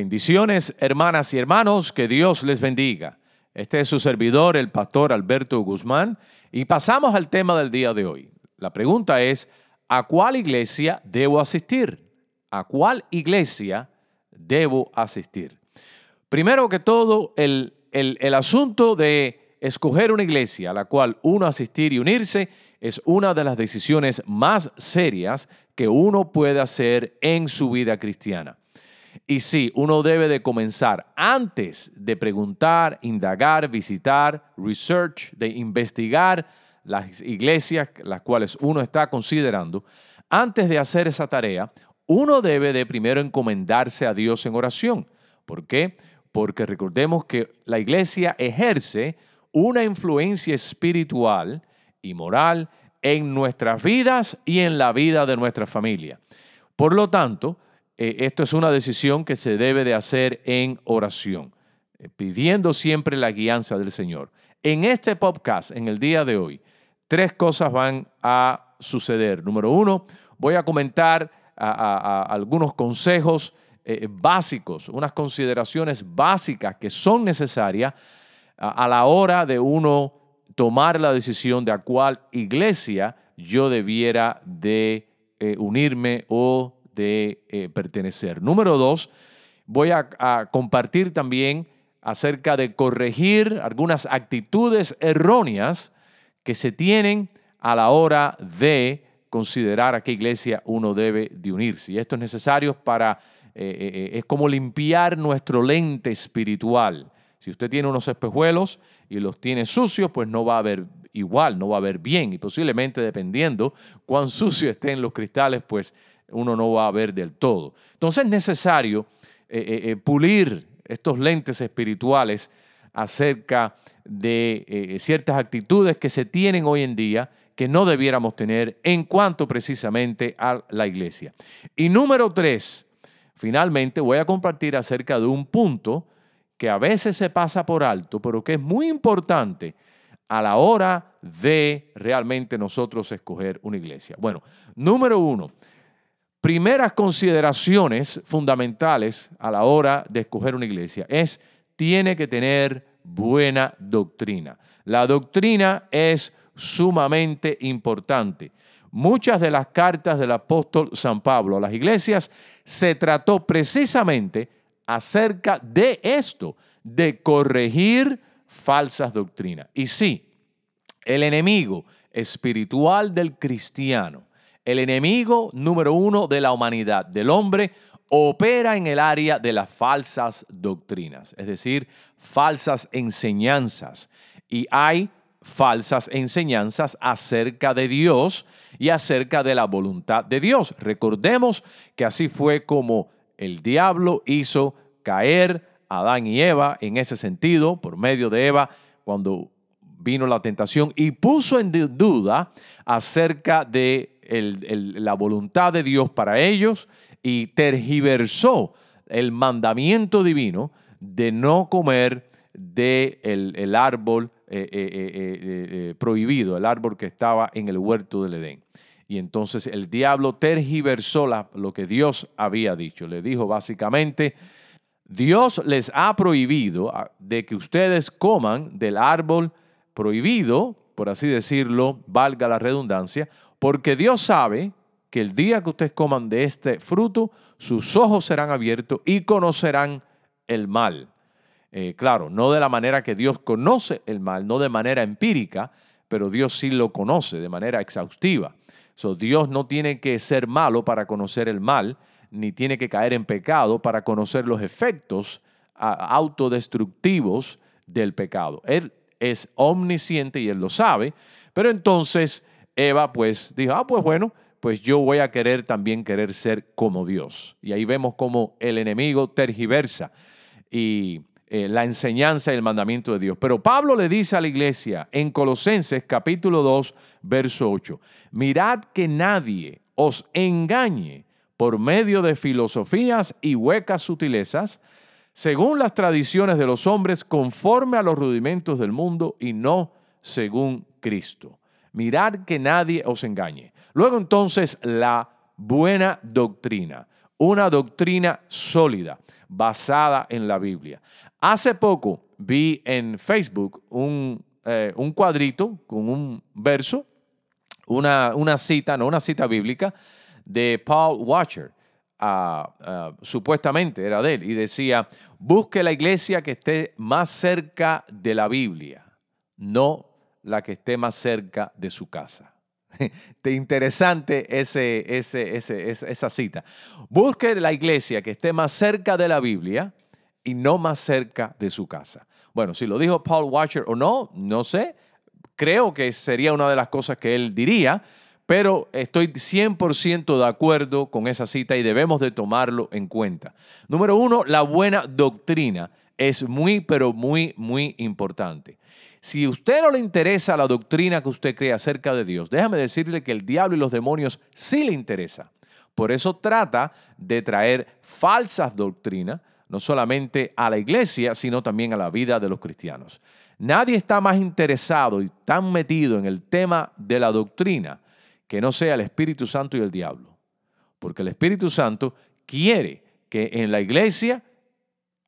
Bendiciones, hermanas y hermanos, que Dios les bendiga. Este es su servidor, el pastor Alberto Guzmán, y pasamos al tema del día de hoy. La pregunta es, ¿a cuál iglesia debo asistir? ¿A cuál iglesia debo asistir? Primero que todo, el, el, asunto de escoger una iglesia a la cual uno asistir y unirse es una de las decisiones más serias que uno puede hacer en su vida cristiana. Y sí, uno debe de comenzar antes de preguntar, indagar, visitar, research, de investigar las iglesias las cuales uno está considerando. Antes de hacer esa tarea, uno debe de primero encomendarse a Dios en oración. ¿Por qué? Porque recordemos que la iglesia ejerce una influencia espiritual y moral en nuestras vidas y en la vida de nuestra familia. Por lo tanto, eh, esto es una decisión que se debe de hacer en oración, eh, pidiendo siempre la guianza del Señor. En este podcast, en el día de hoy, tres cosas van a suceder. Número uno, voy a comentar algunos consejos eh, básicos, unas consideraciones básicas que son necesarias a, la hora de uno tomar la decisión de a cuál iglesia yo debiera de unirme o de eh, pertenecer. Número dos, voy a, compartir también acerca de corregir algunas actitudes erróneas que se tienen a la hora de considerar a qué iglesia uno debe de unirse. Y esto es necesario para, eh, eh, es como limpiar nuestro lente espiritual. Si usted tiene unos espejuelos y los tiene sucios, pues no va a ver igual, no va a ver bien. Y posiblemente dependiendo cuán sucio estén los cristales, pues uno no va a ver del todo. Entonces es necesario eh, eh, eh, pulir estos lentes espirituales acerca de ciertas actitudes que se tienen hoy en día que no debiéramos tener en cuanto precisamente a la iglesia. Y número tres, finalmente voy a compartir acerca de un punto que a veces se pasa por alto, pero que es muy importante a la hora de realmente nosotros escoger una iglesia. Bueno, número uno, primeras consideraciones fundamentales a la hora de escoger una iglesia es, tiene que tener buena doctrina. La doctrina es sumamente importante. Muchas de las cartas del apóstol San Pablo a las iglesias se trató precisamente acerca de esto, de corregir falsas doctrinas. Y sí, el enemigo espiritual del cristiano el enemigo número uno de la humanidad, del hombre, opera en el área de las falsas doctrinas, es decir, falsas enseñanzas. Y hay falsas enseñanzas acerca de Dios y acerca de la voluntad de Dios. Recordemos que así fue como el diablo hizo caer a Adán y Eva en ese sentido, por medio de Eva, cuando vino la tentación y puso en duda acerca de la voluntad de Dios para ellos y tergiversó el mandamiento divino de no comer del de el árbol eh, eh, eh, prohibido, el árbol que estaba en el huerto del Edén. Y entonces el diablo tergiversó lo que Dios había dicho. Le dijo básicamente, Dios les ha prohibido ah, de que ustedes coman del árbol prohibido, por así decirlo, valga la redundancia, porque Dios sabe que el día que ustedes coman de este fruto, sus ojos serán abiertos y conocerán el mal. Eh, claro, no de la manera que Dios conoce el mal, no de manera empírica, pero Dios sí lo conoce de manera exhaustiva. So, Dios no tiene que ser malo para conocer el mal, ni tiene que caer en pecado para conocer los efectos autodestructivos del pecado. Él es omnisciente y él lo sabe, pero entonces Eva pues dijo, ah, pues bueno, pues yo voy a querer también querer ser como Dios. Y ahí vemos cómo el enemigo tergiversa y eh, la enseñanza y el mandamiento de Dios. Pero Pablo le dice a la iglesia en Colosenses capítulo 2, verso 8, mirad que nadie os engañe por medio de filosofías y huecas sutilezas, según las tradiciones de los hombres, conforme a los rudimentos del mundo y no según Cristo. Mirad que nadie os engañe. Luego entonces la buena doctrina, una doctrina sólida, basada en la Biblia. Hace poco vi en Facebook un, eh, un cuadrito con un verso, una, una, cita, no una cita bíblica, de Paul Watcher. Ah, ah, supuestamente era de él, y decía, busque la iglesia que esté más cerca de la Biblia, no la que esté más cerca de su casa. Interesante ese, ese, esa cita. Busque la iglesia que esté más cerca de la Biblia y no más cerca de su casa. Bueno, si lo dijo Paul Watcher o no, no sé. Creo que sería una de las cosas que él diría, pero estoy 100% de acuerdo con esa cita y debemos de tomarlo en cuenta. Número uno, la buena doctrina es muy, pero muy, muy importante. Si a usted no le interesa la doctrina que usted cree acerca de Dios, déjame decirle que el diablo y los demonios sí le interesa. Por eso trata de traer falsas doctrinas, no solamente a la iglesia, sino también a la vida de los cristianos. Nadie está más interesado y tan metido en el tema de la doctrina que no sea el Espíritu Santo y el diablo. Porque el Espíritu Santo quiere que en la iglesia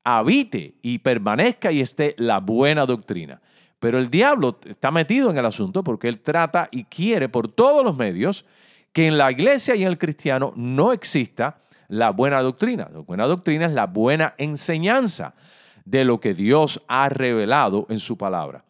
habite y permanezca y esté la buena doctrina. Pero el diablo está metido en el asunto porque él trata y quiere por todos los medios que en la iglesia y en el cristiano no exista la buena doctrina. La buena doctrina es la buena enseñanza de lo que Dios ha revelado en su palabra.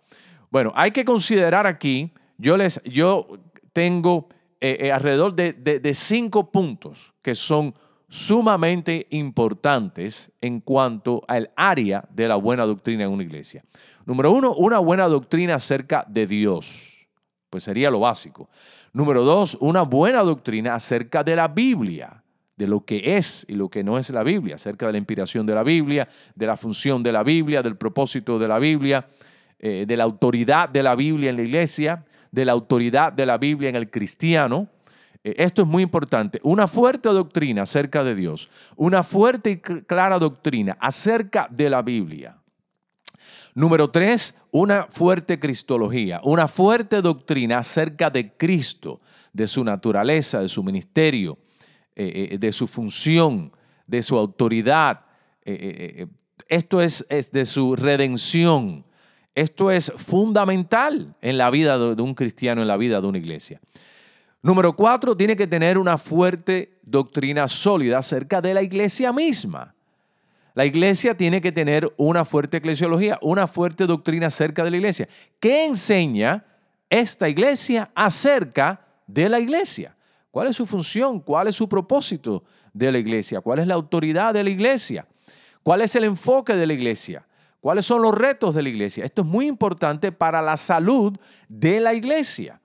Bueno, hay que considerar aquí, yo, les, yo tengo eh, eh, alrededor de, de cinco puntos que son sumamente importantes en cuanto al área de la buena doctrina en una iglesia. Número uno, una buena doctrina acerca de Dios, pues sería lo básico. Número dos, una buena doctrina acerca de la Biblia, de lo que es y lo que no es la Biblia, acerca de la inspiración de la Biblia, de la función de la Biblia, del propósito de la Biblia, eh, de la autoridad de la Biblia en la iglesia, de la autoridad de la Biblia en el cristiano. Eh, esto es muy importante. Una fuerte doctrina acerca de Dios, una fuerte y clara doctrina acerca de la Biblia Número tres, una fuerte cristología, una fuerte doctrina acerca de Cristo, de su naturaleza, de su ministerio, eh, eh, de su función, de su autoridad. Esto es, es, de su redención. Esto es fundamental en la vida de un cristiano, en la vida de una iglesia. Número cuatro, tiene que tener una fuerte doctrina sólida acerca de la iglesia misma. La iglesia tiene que tener una fuerte eclesiología, una fuerte doctrina acerca de la iglesia. ¿Qué enseña esta iglesia acerca de la iglesia? ¿Cuál es su función? ¿Cuál es su propósito de la iglesia? ¿Cuál es la autoridad de la iglesia? ¿Cuál es el enfoque de la iglesia? ¿Cuáles son los retos de la iglesia? Esto es muy importante para la salud de la iglesia.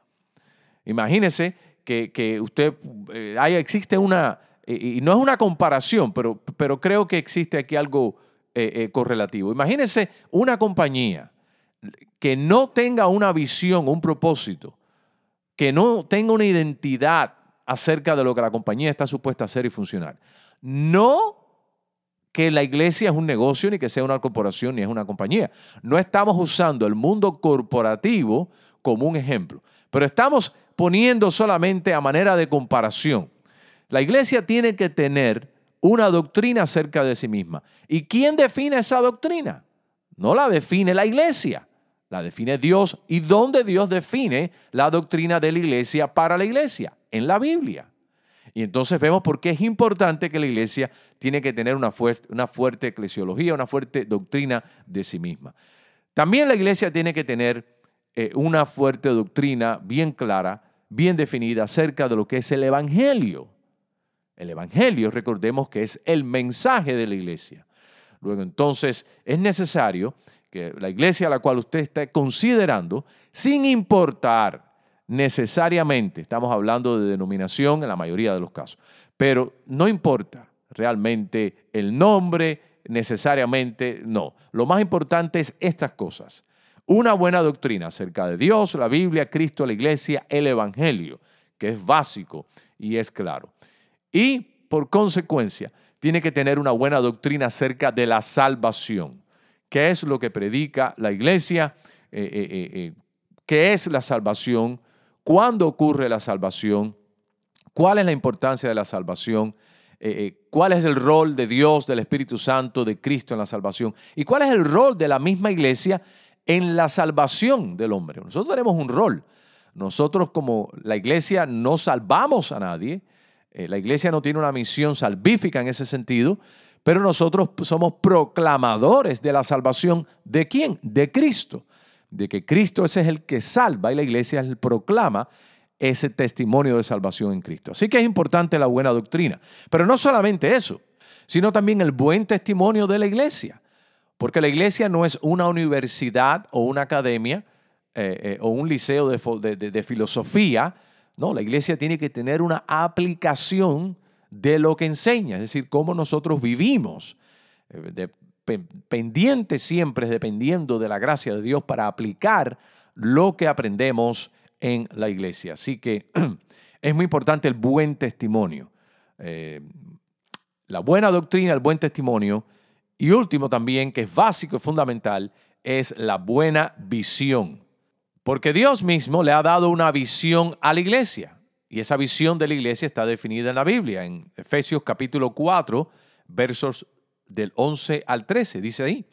Imagínese que, usted, eh, existe una, y, no es una comparación, pero, pero creo que existe aquí algo eh, eh, correlativo. Imagínense una compañía que no tenga una visión, un propósito, que no tenga una identidad acerca de lo que la compañía está supuesta a hacer y funcionar. No que la iglesia es un negocio, ni que sea una corporación, ni es una compañía. No estamos usando el mundo corporativo como un ejemplo, pero estamos poniendo solamente a manera de comparación la iglesia tiene que tener una doctrina acerca de sí misma. ¿Y quién define esa doctrina? No la define la iglesia, la define Dios. ¿Y dónde Dios define la doctrina de la iglesia para la iglesia? En la Biblia. Y entonces vemos por qué es importante que la iglesia tiene que tener una fuerte, una fuerte eclesiología, una fuerte doctrina de sí misma. También la iglesia tiene que tener eh, una fuerte doctrina bien clara, bien definida acerca de lo que es el Evangelio. El Evangelio, recordemos que es el mensaje de la iglesia. Luego entonces es necesario que la iglesia a la cual usted está considerando, sin importar necesariamente, estamos hablando de denominación en la mayoría de los casos, pero no importa realmente el nombre, necesariamente no. Lo más importante es estas cosas. Una buena doctrina acerca de Dios, la Biblia, Cristo, la iglesia, el Evangelio, que es básico y es claro. Y por consecuencia, tiene que tener una buena doctrina acerca de la salvación. ¿Qué es lo que predica la iglesia? Eh, eh, eh, ¿Qué es la salvación? ¿Cuándo ocurre la salvación? ¿Cuál es la importancia de la salvación? ¿Cuál es el rol de Dios, del Espíritu Santo, de Cristo en la salvación? ¿Y cuál es el rol de la misma iglesia en la salvación del hombre? Nosotros tenemos un rol. Nosotros como la iglesia no salvamos a nadie. la iglesia no tiene una misión salvífica en ese sentido, pero nosotros somos proclamadores de la salvación. ¿De quién? De Cristo de que Cristo ese es el que salva y la iglesia es el proclama ese testimonio de salvación en Cristo. Así que es importante la buena doctrina. Pero no solamente eso, sino también el buen testimonio de la iglesia. Porque la iglesia no es una universidad o una academia eh, eh, o un liceo de, filosofía. No, la iglesia tiene que tener una aplicación de lo que enseña, es decir, cómo nosotros vivimos. Eh, pendiente siempre, dependiendo de la gracia de Dios, para aplicar lo que aprendemos en la iglesia. Así que es muy importante el buen testimonio. Eh, la buena doctrina, el buen testimonio. Y último también, que es básico y fundamental, es la buena visión. Porque Dios mismo le ha dado una visión a la iglesia. Y esa visión de la iglesia está definida en la Biblia, en Efesios capítulo 4, versos del 11 al 13, dice ahí.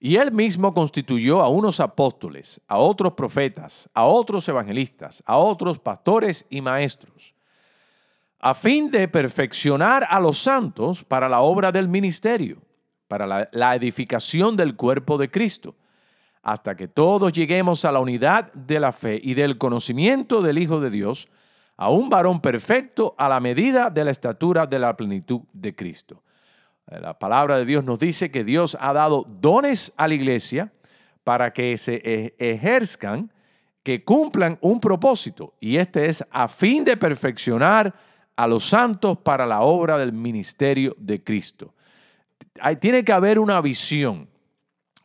Y él mismo constituyó a unos apóstoles, a otros profetas, a otros evangelistas, a otros pastores y maestros, a fin de perfeccionar a los santos para la obra del ministerio, para la, la edificación del cuerpo de Cristo, hasta que todos lleguemos a la unidad de la fe y del conocimiento del Hijo de Dios, a un varón perfecto a la medida de la estatura de la plenitud de Cristo eh, la palabra de Dios nos dice que Dios ha dado dones a la iglesia para que se e, ejerzcan, que cumplan un propósito. Y este es a fin de perfeccionar a los santos para la obra del ministerio de Cristo. Tiene que haber una visión.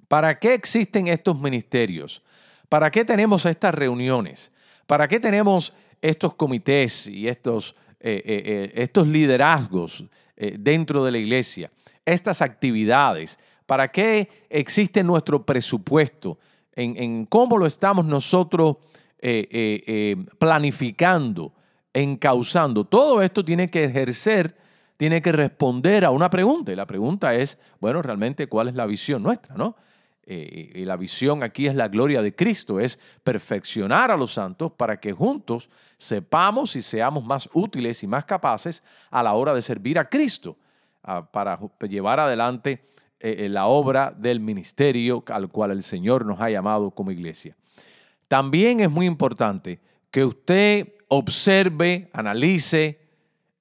¿Para qué existen estos ministerios? ¿Para qué tenemos estas reuniones? ¿Para qué tenemos estos comités y estos, eh, eh, estos liderazgos eh, dentro de la iglesia, estas actividades, para qué existe nuestro presupuesto, en, cómo lo estamos nosotros eh, eh, planificando, encauzando. Todo esto tiene que ejercer, tiene que responder a una pregunta. Y la pregunta es, bueno, realmente, ¿cuál es la visión nuestra? ¿no? y la visión aquí es la gloria de Cristo, es perfeccionar a los santos para que juntos sepamos y seamos más útiles y más capaces a la hora de servir a Cristo, para llevar adelante eh, eh, la obra del ministerio al cual el Señor nos ha llamado como iglesia. También es muy importante que usted observe, analice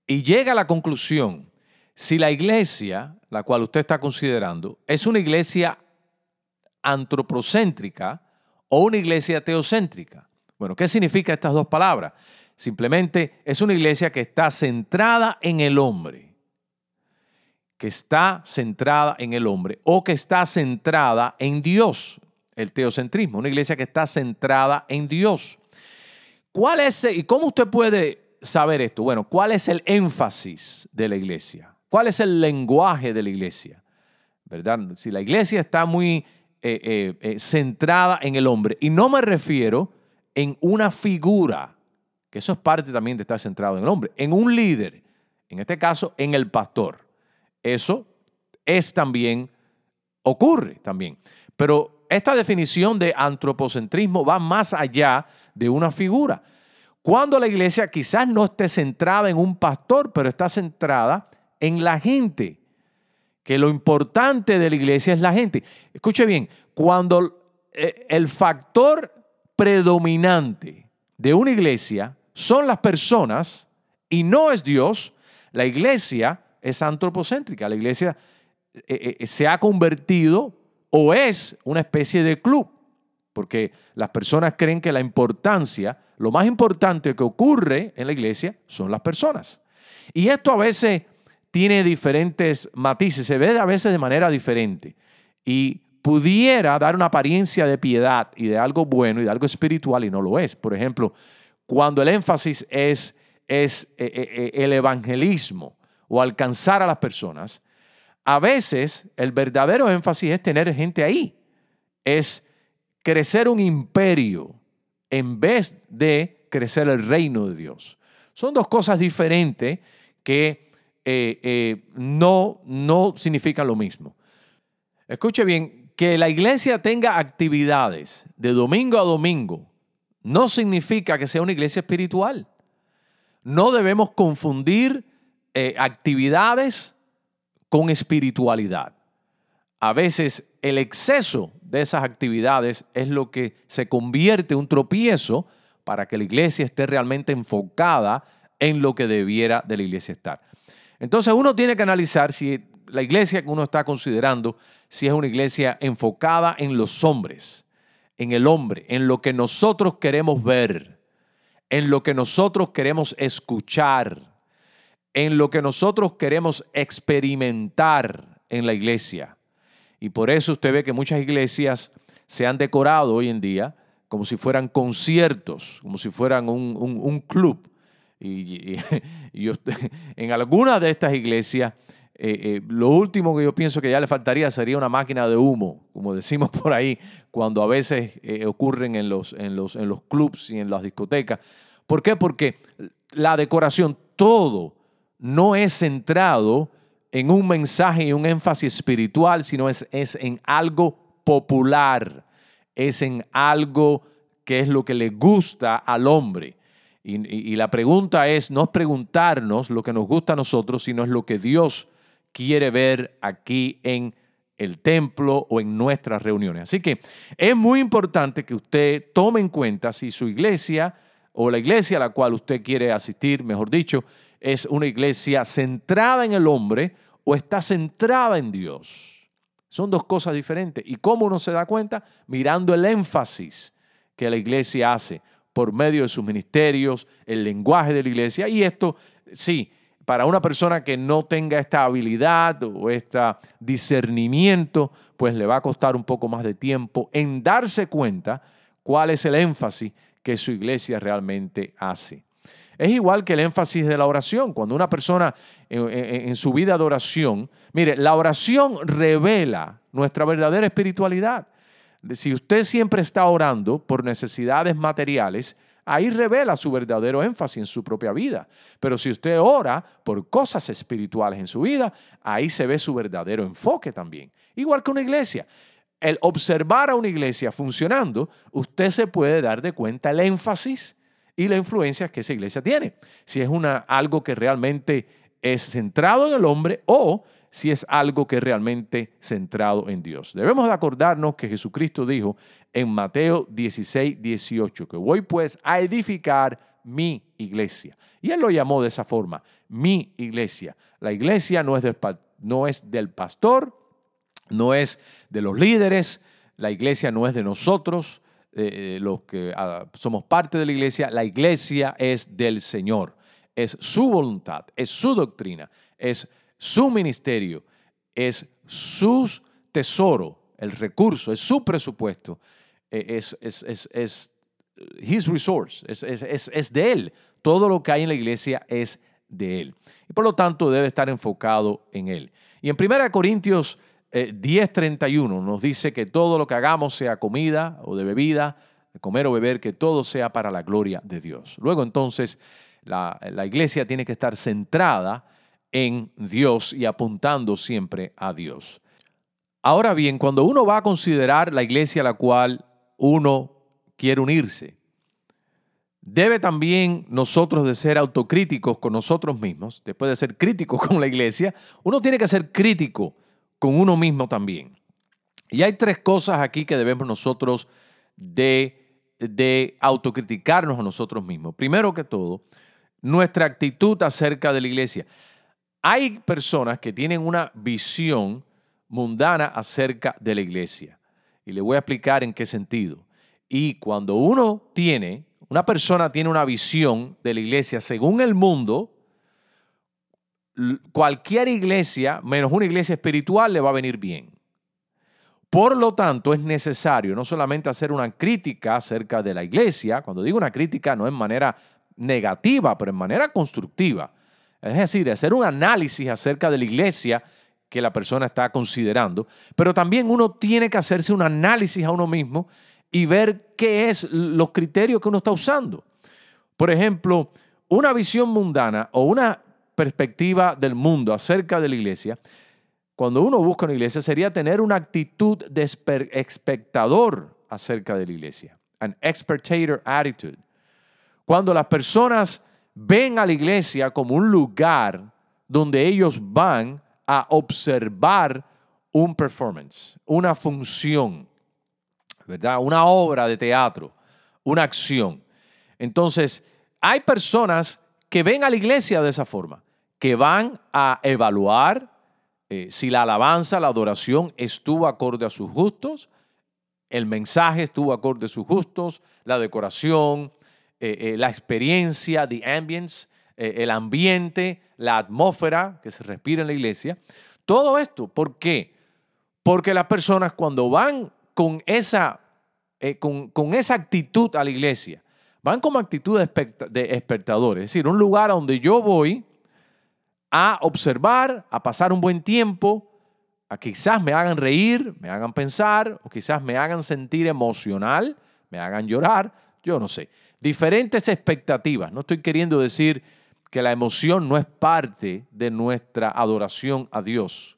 y llegue a la conclusión si la iglesia, la cual usted está considerando, es una iglesia antropocéntrica o una iglesia teocéntrica. Bueno, ¿qué significa estas dos palabras? Simplemente es una iglesia que está centrada en el hombre, que está centrada en el hombre o que está centrada en Dios, el teocentrismo, una iglesia que está centrada en Dios. ¿Cuál es y cómo usted puede saber esto? Bueno, ¿cuál es el énfasis de la iglesia? ¿Cuál es el lenguaje de la iglesia? ¿Verdad? Si la iglesia está muy eh, eh, eh, centrada en el hombre. Y no me refiero en una figura, que eso es parte también de estar centrado en el hombre, en un líder, en este caso en el pastor. Eso es también, ocurre también. Pero esta definición de antropocentrismo va más allá de una figura. Cuando la iglesia quizás no esté centrada en un pastor, pero está centrada en la gente. Que lo importante de la iglesia es la gente. Escuche bien, cuando eh, el factor predominante de una iglesia son las personas y no es Dios, la iglesia es antropocéntrica. La iglesia eh, eh, se ha convertido o es una especie de club, porque las personas creen que la importancia, lo más importante que ocurre en la iglesia son las personas. Y esto a veces tiene diferentes matices, se ve a veces de manera diferente. Y pudiera dar una apariencia de piedad y de algo bueno y de algo espiritual y no lo es. Por ejemplo, cuando el énfasis es, es eh, el evangelismo o alcanzar a las personas, a veces el verdadero énfasis es tener gente ahí, es crecer un imperio en vez de crecer el reino de Dios. Son dos cosas diferentes que eh, eh, no, no significan lo mismo. Escuche bien, que la iglesia tenga actividades de domingo a domingo no significa que sea una iglesia espiritual. No debemos confundir eh, actividades con espiritualidad. A veces el exceso de esas actividades es lo que se convierte en un tropiezo para que la iglesia esté realmente enfocada en lo que debiera de la iglesia estar. Entonces uno tiene que analizar si la iglesia que uno está considerando, si es una iglesia enfocada en los hombres, en el hombre, en lo que nosotros queremos ver, en lo que nosotros queremos escuchar, en lo que nosotros queremos experimentar en la iglesia. Y por eso usted ve que muchas iglesias se han decorado hoy en día como si fueran conciertos, como si fueran un, club. Y, en algunas de estas iglesias, eh, eh, lo último que yo pienso que ya le faltaría sería una máquina de humo, como decimos por ahí, cuando a veces eh, ocurren en los, en, los, clubs y en las discotecas. ¿Por qué? Porque la decoración, todo no es centrado en un mensaje y un énfasis espiritual, sino es, es en algo popular, es en algo que es lo que le gusta al hombre. Y, y, la pregunta es, no preguntarnos lo que nos gusta a nosotros, sino es lo que Dios quiere ver aquí en el templo o en nuestras reuniones. Así que es muy importante que usted tome en cuenta si su iglesia o la iglesia a la cual usted quiere asistir, mejor dicho, es una iglesia centrada en el hombre o está centrada en Dios. Son dos cosas diferentes. ¿Y cómo uno se da cuenta? Mirando el énfasis que la iglesia hace por medio de sus ministerios, el lenguaje de la iglesia. Y esto, sí, para una persona que no tenga esta habilidad o este discernimiento, pues le va a costar un poco más de tiempo en darse cuenta cuál es el énfasis que su iglesia realmente hace. Es igual que el énfasis de la oración. Cuando una persona en, su vida de oración, mire, la oración revela nuestra verdadera espiritualidad. Si usted siempre está orando por necesidades materiales, ahí revela su verdadero énfasis en su propia vida. Pero si usted ora por cosas espirituales en su vida, ahí se ve su verdadero enfoque también. Igual que una iglesia. El observar a una iglesia funcionando, usted se puede dar de cuenta el énfasis y la influencia que esa iglesia tiene. Si es una, algo que realmente es centrado en el hombre o si es algo que es realmente centrado en Dios. Debemos de acordarnos que Jesucristo dijo en Mateo 16, 18, que voy pues a edificar mi iglesia. Y él lo llamó de esa forma, mi iglesia. La iglesia no es no es del pastor, no es de los líderes, la iglesia no es de nosotros, eh, los que ah, somos parte de la iglesia, la iglesia es del Señor, es su voluntad, es su doctrina, es su ministerio, es su tesoro, el recurso, es su presupuesto, e, es, es, es, es his resource, es, es, de él. Todo lo que hay en la iglesia es de él. Y por lo tanto debe estar enfocado en él. Y en 1 Corintios 10:31 eh, nos dice que todo lo que hagamos, sea comida o de bebida, de comer o beber, que todo sea para la gloria de Dios. Luego entonces la, la iglesia tiene que estar centrada en Dios y apuntando siempre a Dios. Ahora bien, cuando uno va a considerar la iglesia a la cual uno quiere unirse, debe también nosotros de ser autocríticos con nosotros mismos, después de ser críticos con la iglesia, uno tiene que ser crítico con uno mismo también. Y hay tres cosas aquí que debemos nosotros de, de autocriticarnos a nosotros mismos. Primero que todo, nuestra actitud acerca de la iglesia. Hay personas que tienen una visión mundana acerca de la iglesia. Y le voy a explicar en qué sentido. Y cuando uno tiene, una persona tiene una visión de la iglesia según el mundo, cualquier iglesia, menos una iglesia espiritual, le va a venir bien. Por lo tanto, es necesario no solamente hacer una crítica acerca de la iglesia, cuando digo una crítica no en manera negativa, pero en manera constructiva. Es decir, hacer un análisis acerca de la iglesia que la persona está considerando, pero también uno tiene que hacerse un análisis a uno mismo y ver qué es los criterios que uno está usando. Por ejemplo, una visión mundana o una perspectiva del mundo acerca de la iglesia, cuando uno busca una iglesia, sería tener una actitud de espectador acerca de la iglesia. An spectator attitude. Cuando las personas ven a la iglesia como un lugar donde ellos van a observar un performance, una función, ¿verdad? Una obra de teatro, una acción. Entonces, hay personas que ven a la iglesia de esa forma, que van a evaluar eh, si la alabanza, la adoración estuvo acorde a sus gustos, el mensaje estuvo acorde a sus gustos, la decoración, eh, eh, la experiencia, the ambience, el ambiente, la atmósfera que se respira en la iglesia. Todo esto, ¿por qué? Porque las personas cuando van con esa, con, con, esa actitud a la iglesia, van como actitud de espectadores, es decir, un lugar donde yo voy a observar, a pasar un buen tiempo, a quizás me hagan reír, me hagan pensar, o quizás me hagan sentir emocional, me hagan llorar, yo no sé diferentes expectativas. No estoy queriendo decir que la emoción no es parte de nuestra adoración a Dios.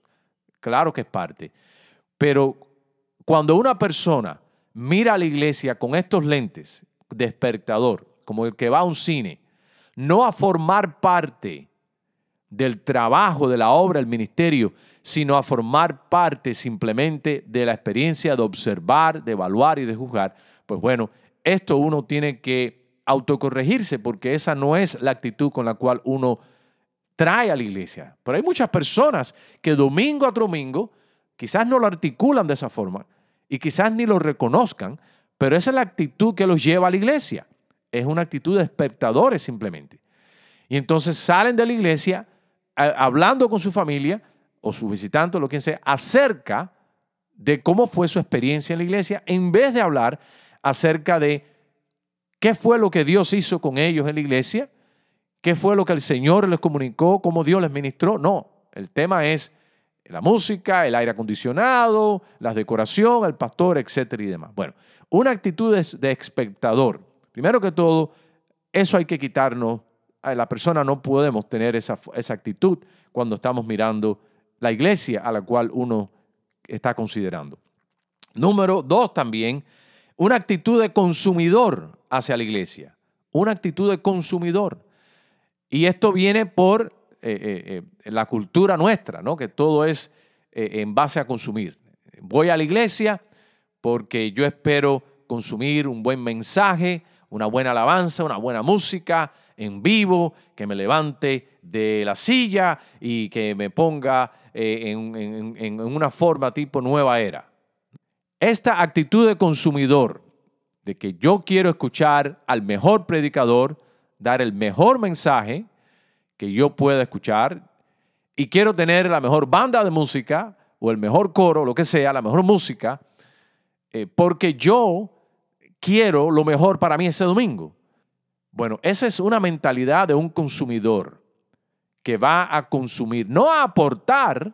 Claro que es parte. Pero cuando una persona mira a la iglesia con estos lentes de espectador, como el que va a un cine, no a formar parte del trabajo, de la obra, del ministerio, sino a formar parte simplemente de la experiencia de observar, de evaluar y de juzgar, pues bueno, esto uno tiene que autocorregirse porque esa no es la actitud con la cual uno trae a la iglesia. Pero hay muchas personas que domingo a domingo quizás no lo articulan de esa forma y quizás ni lo reconozcan, pero esa es la actitud que los lleva a la iglesia. Es una actitud de espectadores simplemente. Y entonces salen de la iglesia hablando con su familia o su visitante o lo que sea acerca de cómo fue su experiencia en la iglesia en vez de hablar acerca de qué fue lo que Dios hizo con ellos en la iglesia, qué fue lo que el Señor les comunicó, cómo Dios les ministró. No, el tema es la música, el aire acondicionado, la decoración, el pastor, etcétera y demás. Bueno, una actitud de espectador. Primero que todo, eso hay que quitarnos. La persona no podemos tener esa, esa actitud cuando estamos mirando la iglesia a la cual uno está considerando. Número dos también, una actitud de consumidor hacia la iglesia, una actitud de consumidor. Y esto viene por eh, eh, eh, la cultura nuestra, ¿no? que todo es en base a consumir. Voy a la iglesia porque yo espero consumir un buen mensaje, una buena alabanza, una buena música en vivo, que me levante de la silla y que me ponga en una forma tipo nueva era. Esta actitud de consumidor, de que yo quiero escuchar al mejor predicador, dar el mejor mensaje que yo pueda escuchar y quiero tener la mejor banda de música o el mejor coro, lo que sea, la mejor música, eh, porque yo quiero lo mejor para mí ese domingo. Bueno, esa es una mentalidad de un consumidor que va a consumir, no a aportar,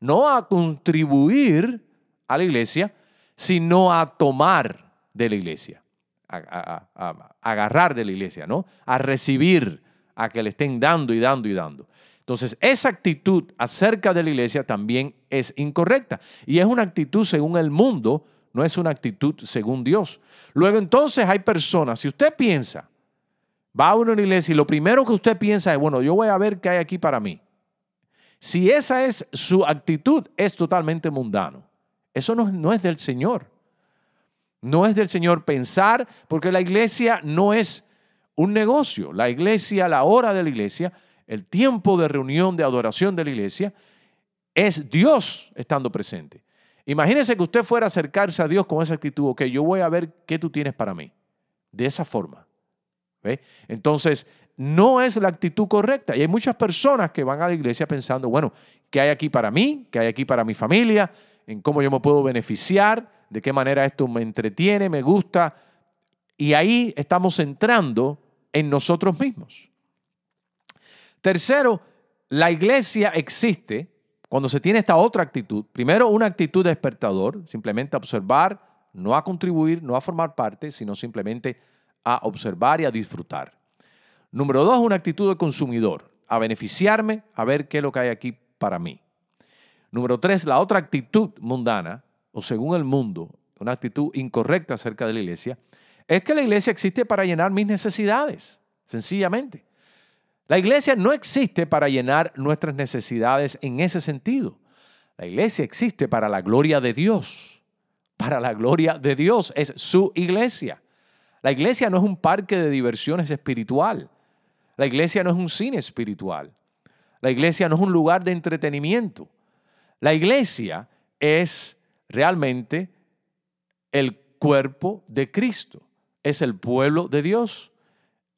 no a contribuir a la iglesia, sino a tomar de la iglesia, a, agarrar de la iglesia, ¿no? A recibir, a que le estén dando y dando y dando. Entonces, esa actitud acerca de la iglesia también es incorrecta. Y es una actitud según el mundo, no es una actitud según Dios. Luego entonces hay personas, si usted piensa Va a una iglesia y lo primero que usted piensa es, bueno, yo voy a ver qué hay aquí para mí. Si esa es su actitud, es totalmente mundano. Eso no, no es del Señor. No es del Señor pensar, porque la iglesia no es un negocio. La iglesia, la hora de la iglesia, el tiempo de reunión, de adoración de la iglesia, es Dios estando presente. Imagínese que usted fuera a acercarse a Dios con esa actitud, ok, yo voy a ver qué tú tienes para mí. De esa forma. Entonces, no es la actitud correcta. Y hay muchas personas que van a la iglesia pensando, bueno, ¿qué hay aquí para mí? ¿Qué hay aquí para mi familia? ¿En cómo yo me puedo beneficiar? ¿De qué manera esto me entretiene, me gusta? Y ahí estamos entrando en nosotros mismos. Tercero, la iglesia existe cuando se tiene esta otra actitud. Primero, una actitud de despertador, simplemente observar, no a contribuir, no a formar parte, sino simplemente a observar y a disfrutar. Número dos, una actitud de consumidor, a beneficiarme, a ver qué es lo que hay aquí para mí. Número tres, la otra actitud mundana, o según el mundo, una actitud incorrecta acerca de la iglesia, es que la iglesia existe para llenar mis necesidades, sencillamente. La iglesia no existe para llenar nuestras necesidades en ese sentido. La iglesia existe para la gloria de Dios. Para la gloria de Dios es su iglesia. La iglesia no es un parque de diversiones espiritual. La iglesia no es un cine espiritual. La iglesia no es un lugar de entretenimiento. La iglesia es realmente el cuerpo de Cristo. Es el pueblo de Dios.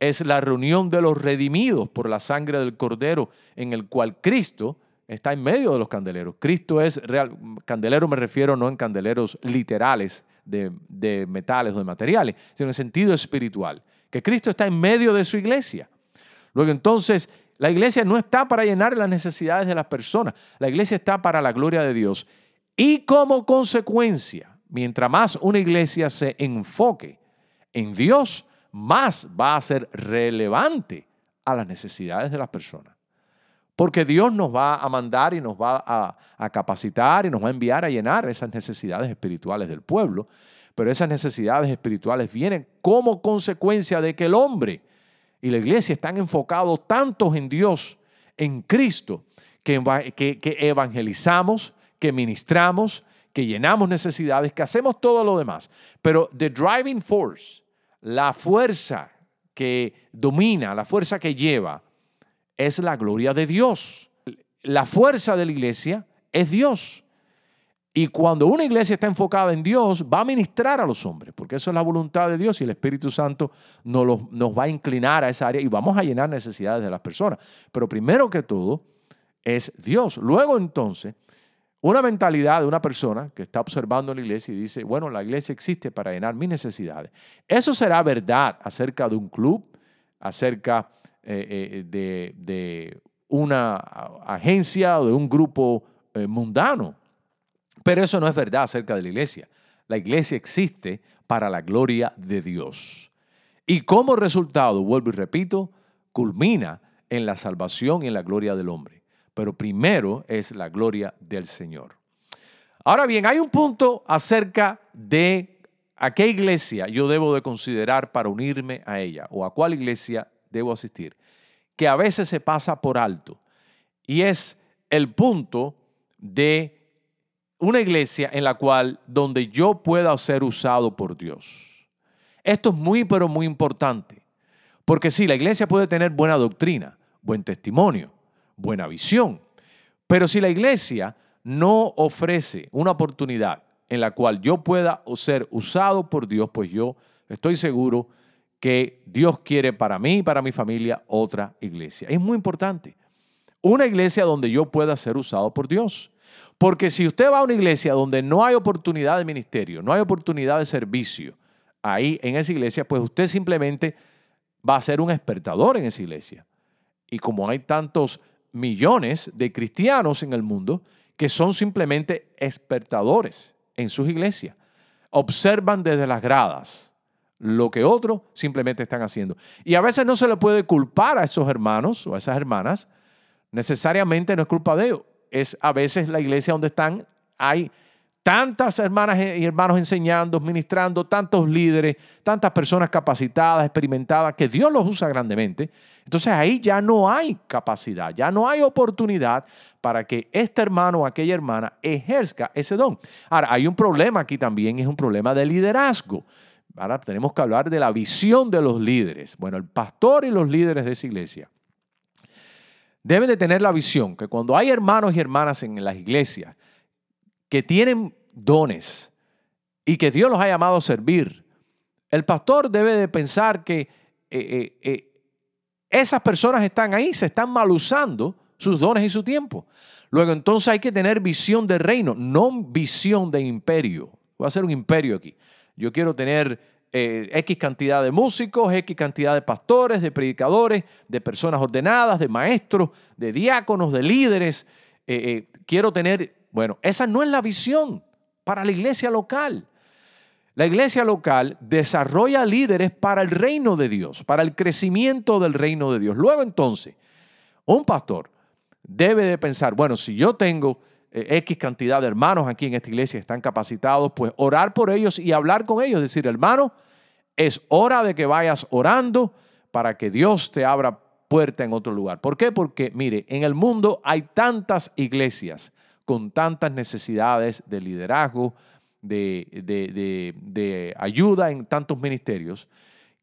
Es la reunión de los redimidos por la sangre del Cordero en el cual Cristo está en medio de los candeleros. Cristo es real. Candelero me refiero no en candeleros literales, de, metales o de materiales, sino en sentido espiritual, que Cristo está en medio de su iglesia. Luego entonces, la iglesia no está para llenar las necesidades de las personas, la iglesia está para la gloria de Dios. Y como consecuencia, mientras más una iglesia se enfoque en Dios, más va a ser relevante a las necesidades de las personas. Porque Dios nos va a mandar y nos va a, capacitar y nos va a enviar a llenar esas necesidades espirituales del pueblo. Pero esas necesidades espirituales vienen como consecuencia de que el hombre y la iglesia están enfocados tantos en Dios, en Cristo, que, que evangelizamos, que ministramos, que llenamos necesidades, que hacemos todo lo demás. Pero the driving force, la fuerza que domina, la fuerza que lleva, es la gloria de Dios. La fuerza de la iglesia es Dios. Y cuando una iglesia está enfocada en Dios, va a ministrar a los hombres, porque eso es la voluntad de Dios y el Espíritu Santo nos, nos va a inclinar a esa área y vamos a llenar necesidades de las personas. Pero primero que todo es Dios. Luego entonces, una mentalidad de una persona que está observando la iglesia y dice, bueno, la iglesia existe para llenar mis necesidades. Eso será verdad acerca de un club, acerca eh, eh, de, una agencia o de un grupo eh, mundano. Pero eso no es verdad acerca de la iglesia. La iglesia existe para la gloria de Dios. Y como resultado, vuelvo y repito, culmina en la salvación y en la gloria del hombre. Pero primero es la gloria del Señor. Ahora bien, hay un punto acerca de a qué iglesia yo debo de considerar para unirme a ella o a cuál iglesia debo asistir, que a veces se pasa por alto. Y es el punto de una iglesia en la cual donde yo pueda ser usado por Dios. Esto es muy, pero muy importante. Porque sí, la iglesia puede tener buena doctrina, buen testimonio, buena visión. Pero si la iglesia no ofrece una oportunidad en la cual yo pueda ser usado por Dios, pues yo estoy seguro que Dios quiere para mí y para mi familia otra iglesia. Es muy importante. Una iglesia donde yo pueda ser usado por Dios. Porque si usted va a una iglesia donde no hay oportunidad de ministerio, no hay oportunidad de servicio, ahí en esa iglesia, pues usted simplemente va a ser un espertador en esa iglesia. Y como hay tantos millones de cristianos en el mundo que son simplemente espertadores en sus iglesias, observan desde las gradas, lo que otros simplemente están haciendo. Y a veces no se le puede culpar a esos hermanos o a esas hermanas, necesariamente no es culpa de ellos, es a veces la iglesia donde están, hay tantas hermanas y hermanos enseñando, ministrando, tantos líderes, tantas personas capacitadas, experimentadas, que Dios los usa grandemente. Entonces ahí ya no hay capacidad, ya no hay oportunidad para que este hermano o aquella hermana ejerza ese don. Ahora, hay un problema aquí también, es un problema de liderazgo. Ahora tenemos que hablar de la visión de los líderes. Bueno, el pastor y los líderes de esa iglesia deben de tener la visión que cuando hay hermanos y hermanas en las iglesias que tienen dones y que Dios los ha llamado a servir, el pastor debe de pensar que eh, eh, eh, esas personas están ahí, se están mal usando sus dones y su tiempo. Luego entonces hay que tener visión de reino, no visión de imperio. Voy a hacer un imperio aquí. Yo quiero tener X cantidad de músicos, X cantidad de pastores, de predicadores, de personas ordenadas, de maestros, de diáconos, de líderes. quiero tener, bueno, esa no es la visión para la iglesia local. La iglesia local desarrolla líderes para el reino de Dios, para el crecimiento del reino de Dios. Luego entonces, un pastor debe de pensar, bueno, si yo tengo eh, X cantidad de hermanos aquí en esta iglesia que están capacitados, pues orar por ellos y hablar con ellos, decir, hermano, es hora de que vayas orando para que Dios te abra puerta en otro lugar. ¿Por qué? Porque, mire, en el mundo hay tantas iglesias con tantas necesidades de liderazgo, de, ayuda en tantos ministerios,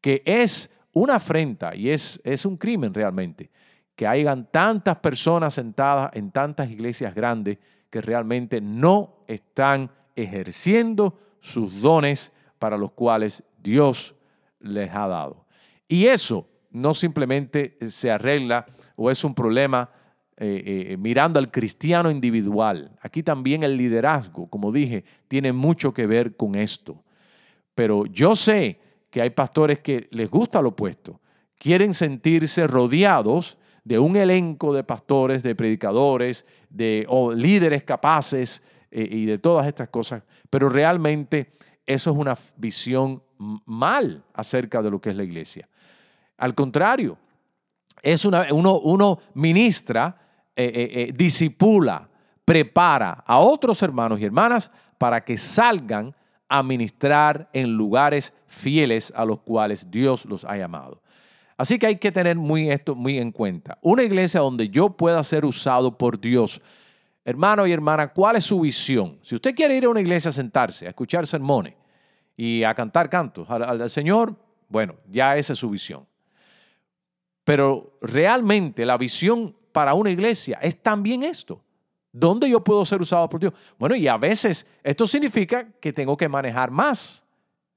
que es una afrenta y es, es un crimen realmente que hayan tantas personas sentadas en tantas iglesias grandes que realmente no están ejerciendo sus dones para los cuales Dios les ha dado. Y eso no simplemente se arregla o es un problema eh, eh, mirando al cristiano individual. Aquí también el liderazgo, como dije, tiene mucho que ver con esto. Pero yo sé que hay pastores que les gusta lo opuesto. Quieren sentirse rodeados de un elenco de pastores, de predicadores, de líderes capaces eh, y de todas estas cosas. Pero realmente eso es una visión mal acerca de lo que es la iglesia. Al contrario, es una, uno, uno ministra eh, eh, eh, disipula, prepara a otros hermanos y hermanas para que salgan a ministrar en lugares fieles a los cuales Dios los ha llamado. Así que hay que tener muy esto muy en cuenta. Una iglesia donde yo pueda ser usado por Dios. Hermano y hermana, ¿cuál es su visión? Si usted quiere ir a una iglesia a sentarse, a escuchar sermones y a cantar cantos al, al Señor, bueno, ya esa es su visión. Pero realmente la visión para una iglesia es también esto. ¿Dónde yo puedo ser usado por Dios? Bueno, y a veces esto significa que tengo que manejar más.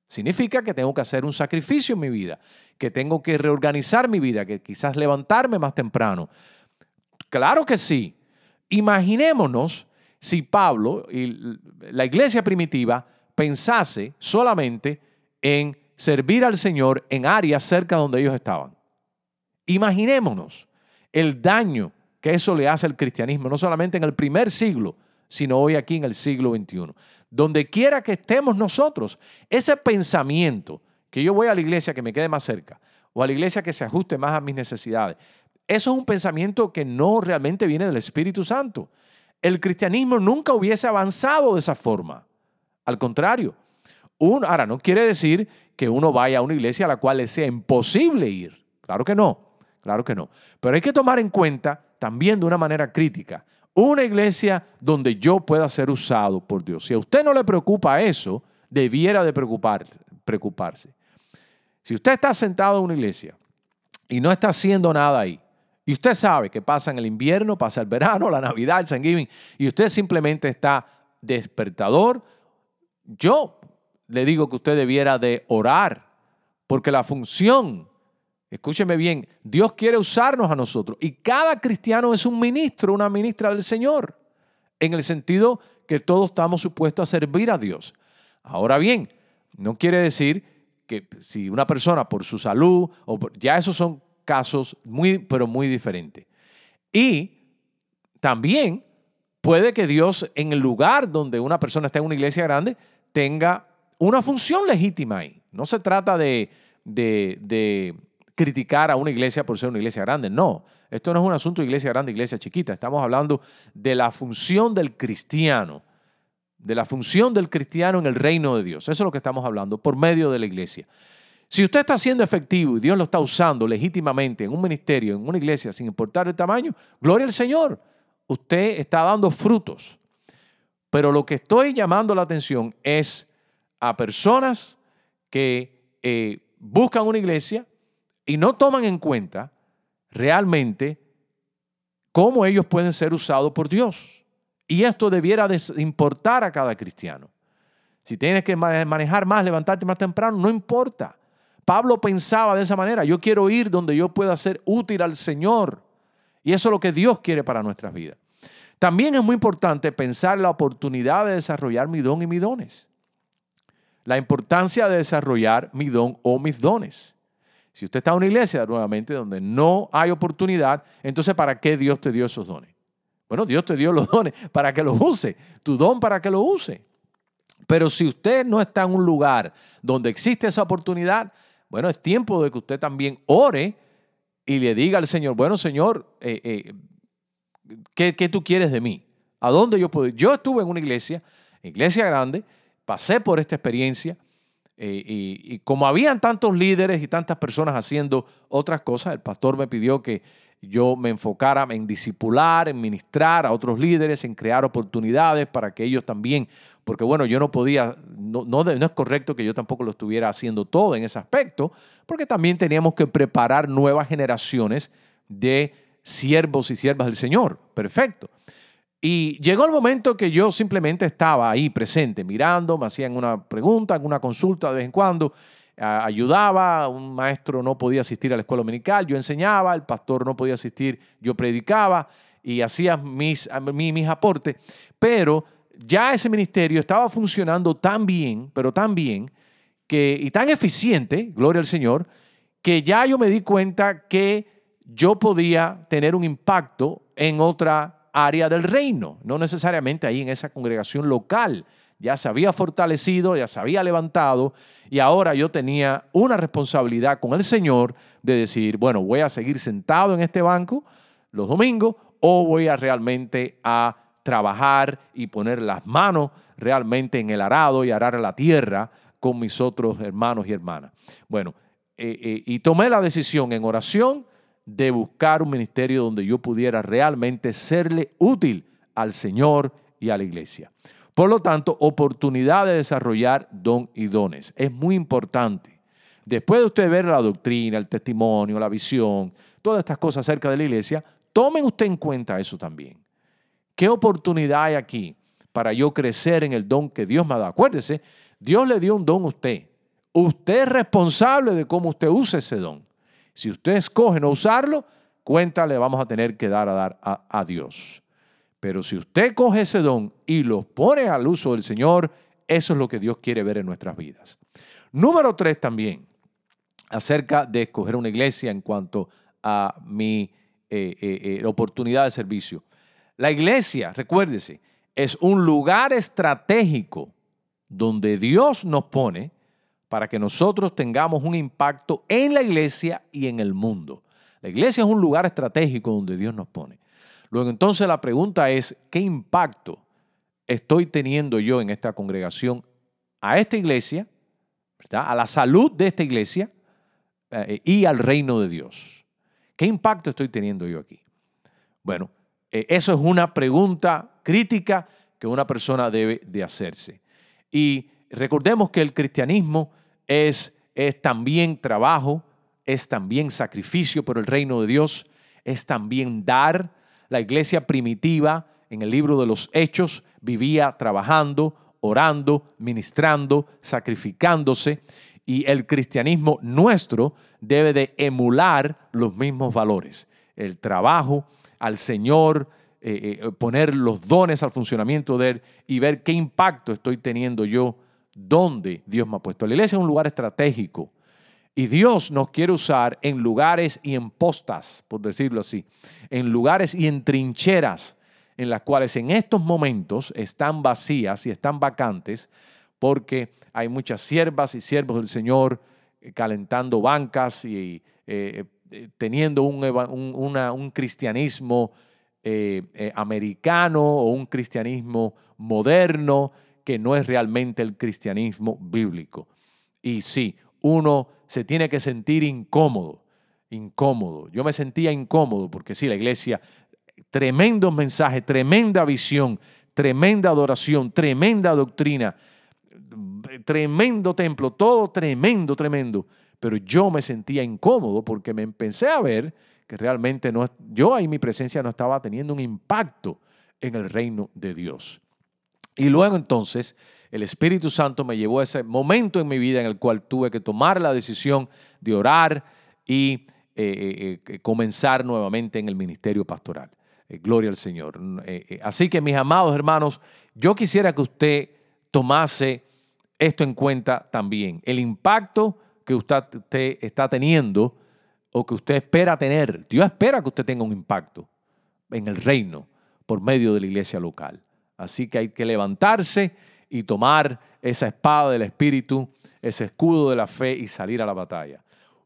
Significa que tengo que hacer un sacrificio en mi vida, que tengo que reorganizar mi vida, que quizás levantarme más temprano. Claro que sí. Imaginémonos si Pablo y la iglesia primitiva pensase solamente en servir al Señor en áreas cerca donde ellos estaban. Imaginémonos el daño que eso le hace al cristianismo, no solamente en el primer siglo, sino hoy aquí en el siglo XXI. Donde quiera que estemos nosotros, ese pensamiento que yo voy a la iglesia que me quede más cerca o a la iglesia que se ajuste más a mis necesidades, eso es un pensamiento que no realmente viene del Espíritu Santo. El cristianismo nunca hubiese avanzado de esa forma. Al contrario, ahora no quiere decir que uno vaya a una iglesia a la cual le sea imposible ir. Claro que no. Claro que no. Pero hay que tomar en cuenta también de una manera crítica una iglesia donde yo pueda ser usado por Dios. Si a usted no le preocupa eso, debiera de preocuparse. Si usted está sentado en una iglesia y no está haciendo nada ahí, y usted sabe que pasa en el invierno, pasa el verano, la Navidad, el Thanksgiving, y usted simplemente está despertador, yo le digo que usted debiera de orar, porque la función Escúcheme bien, Dios quiere usarnos a nosotros y cada cristiano es un ministro, una ministra del Señor, en el sentido que todos estamos supuestos a servir a Dios. Ahora bien, no quiere decir que si una persona por su salud, o ya esos son casos muy, pero muy diferentes. Y también puede que Dios en el lugar donde una persona está en una iglesia grande tenga una función legítima ahí. No se trata de, de, de criticar a una iglesia por ser una iglesia grande. No, esto no es un asunto de iglesia grande, iglesia chiquita. Estamos hablando de la función del cristiano de la función del cristiano en el reino de Dios. Eso es lo que estamos hablando por medio de la iglesia. Si usted está siendo efectivo y Dios lo está usando legítimamente en un ministerio, en una iglesia, sin importar el tamaño, gloria al Señor. Usted está dando frutos. Pero lo que estoy llamando la atención es a personas que eh, buscan una iglesia y no toman en cuenta realmente cómo ellos pueden ser usados por Dios. Y esto debiera de importar a cada cristiano. Si tienes que manejar más, levantarte más temprano, no importa. Pablo pensaba de esa manera, yo quiero ir donde yo pueda ser útil al Señor. Y eso es lo que Dios quiere para nuestras vidas. También es muy importante pensar la oportunidad de desarrollar mi don y mis dones. La importancia de desarrollar mi don o mis dones. Si usted está en una iglesia nuevamente donde no hay oportunidad, entonces ¿para qué Dios te dio esos dones? Bueno, Dios te dio los dones para que los use, tu don para que lo use. Pero si usted no está en un lugar donde existe esa oportunidad, bueno, es tiempo de que usted también ore y le diga al Señor, bueno, Señor, eh, eh, ¿qué, ¿qué, tú quieres de mí? ¿A dónde yo puedo ir? Yo estuve en una iglesia, iglesia grande, pasé por esta experiencia eh, y, como habían tantos líderes y tantas personas haciendo otras cosas, el pastor me pidió que yo me enfocara en discipular, en ministrar a otros líderes, en crear oportunidades para que ellos también, porque bueno, yo no podía, no, no, no es correcto que yo tampoco lo estuviera haciendo todo en ese aspecto, porque también teníamos que preparar nuevas generaciones de siervos y siervas del Señor. Perfecto. Y llegó el momento que yo simplemente estaba ahí presente, mirando, me hacían una pregunta, alguna consulta de vez en cuando, ayudaba, un maestro no podía asistir a la escuela dominical, yo enseñaba, el pastor no podía asistir, yo predicaba y hacía mis, mis aportes, pero ya ese ministerio estaba funcionando tan bien, pero tan bien, que, y tan eficiente, gloria al Señor, que ya yo me di cuenta que yo podía tener un impacto en otra área del reino, no necesariamente ahí en esa congregación local. Ya se había fortalecido, ya se había levantado y ahora yo tenía una responsabilidad con el Señor de decir, bueno, voy a seguir sentado en este banco los domingos o voy a realmente a trabajar y poner las manos realmente en el arado y arar la tierra con mis otros hermanos y hermanas. Bueno, eh, eh, y tomé la decisión en oración de buscar un ministerio donde yo pudiera realmente serle útil al Señor y a la iglesia. Por lo tanto, oportunidad de desarrollar don y dones. Es muy importante. Después de usted ver la doctrina, el testimonio, la visión, todas estas cosas acerca de la iglesia, tomen usted en cuenta eso también. ¿Qué oportunidad hay aquí para yo crecer en el don que Dios me ha dado? Acuérdese, Dios le dio un don a usted. Usted es responsable de cómo usted usa ese don. Si usted escoge no usarlo, cuenta le vamos a tener que dar a dar a, Dios. Pero si usted coge ese don y lo pone al uso del Señor, eso es lo que Dios quiere ver en nuestras vidas. Número tres también, acerca de escoger una iglesia en cuanto a mi eh, eh, eh, oportunidad de servicio. La iglesia, recuérdese, es un lugar estratégico donde Dios nos pone para que nosotros tengamos un impacto en la iglesia y en el mundo. La iglesia es un lugar estratégico donde Dios nos pone. Luego entonces la pregunta es, ¿qué impacto estoy teniendo yo en esta congregación a esta iglesia, a la salud de esta iglesia eh, y al reino de Dios? ¿Qué impacto estoy teniendo yo aquí? Bueno, eh, eso es una pregunta crítica que una persona debe de hacerse. Y recordemos que el cristianismo es, es también trabajo, es también sacrificio por el reino de Dios, es también dar. La iglesia primitiva en el libro de los Hechos vivía trabajando, orando, ministrando, sacrificándose y el cristianismo nuestro debe de emular los mismos valores. El trabajo al Señor, eh, eh, poner los dones al funcionamiento de Él y ver qué impacto estoy teniendo yo donde Dios me ha puesto. La iglesia es un lugar estratégico y Dios nos quiere usar en lugares y en postas, por decirlo así, en lugares y en trincheras en las cuales en estos momentos están vacías y están vacantes porque hay muchas siervas y siervos del Señor eh, calentando bancas y eh, eh, teniendo un, un, cristianismo americano o un cristianismo moderno que no es realmente el cristianismo bíblico. Y sí, uno se tiene que sentir incómodo, incómodo. Yo me sentía incómodo porque sí, la iglesia, tremendos mensajes, tremenda visión, tremenda adoración, tremenda doctrina, tremendo templo, todo tremendo, tremendo. Pero yo me sentía incómodo porque me empecé a ver que realmente no, yo ahí mi presencia no estaba teniendo un impacto en el reino de Dios. Y luego entonces el Espíritu Santo me llevó a ese momento en mi vida en el cual tuve que tomar la decisión de orar y eh, eh, eh, comenzar nuevamente en el ministerio pastoral. gloria al Señor. así que mis amados hermanos, yo quisiera que usted tomase esto en cuenta también. El impacto que usted está teniendo o que usted espera tener. Dios espera que usted tenga un impacto en el reino por medio de la iglesia local. Así que hay que levantarse y tomar esa espada del Espíritu, ese escudo de la fe y salir a la batalla.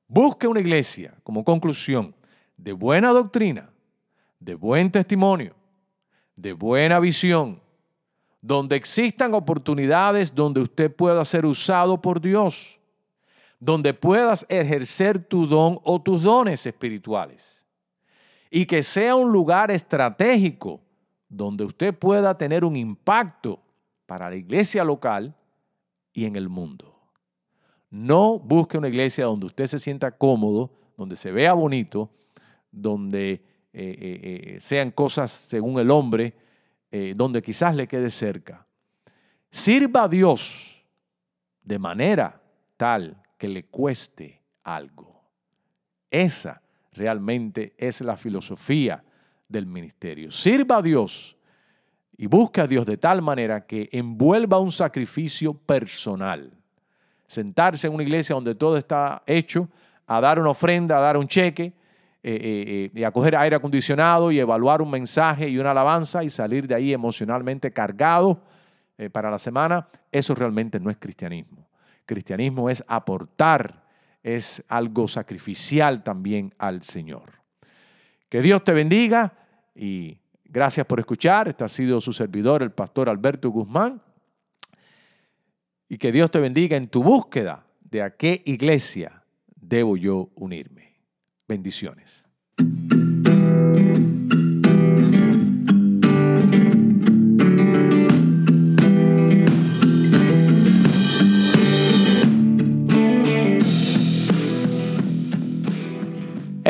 Busque una iglesia, como conclusión, de buena doctrina, de buen testimonio, de buena visión, donde existan oportunidades donde usted pueda ser usado por Dios, donde puedas ejercer tu don o tus dones espirituales, y que sea un lugar estratégico donde usted pueda tener un impacto para la iglesia local y en el mundo. No busque una iglesia donde usted se sienta cómodo, donde se vea bonito, donde eh, eh, eh, sean cosas según el hombre, donde quizás le quede cerca. Sirva a Dios de manera tal que le cueste algo. Esa realmente es la filosofía del ministerio. Sirva a Dios y busque a Dios de tal manera que envuelva un sacrificio personal. Sentarse en una iglesia donde todo está hecho, a dar una ofrenda, a dar un cheque, eh, eh, eh, y a coger aire acondicionado y evaluar un mensaje y una alabanza y salir de ahí emocionalmente cargado para la semana, eso realmente no es cristianismo. Cristianismo es aportar, es algo sacrificial también al Señor. Que Dios te bendiga y gracias por escuchar. Este ha sido su servidor, el pastor Alberto Guzmán. Y que Dios te bendiga en tu búsqueda de a qué iglesia debo yo unirme. Bendiciones.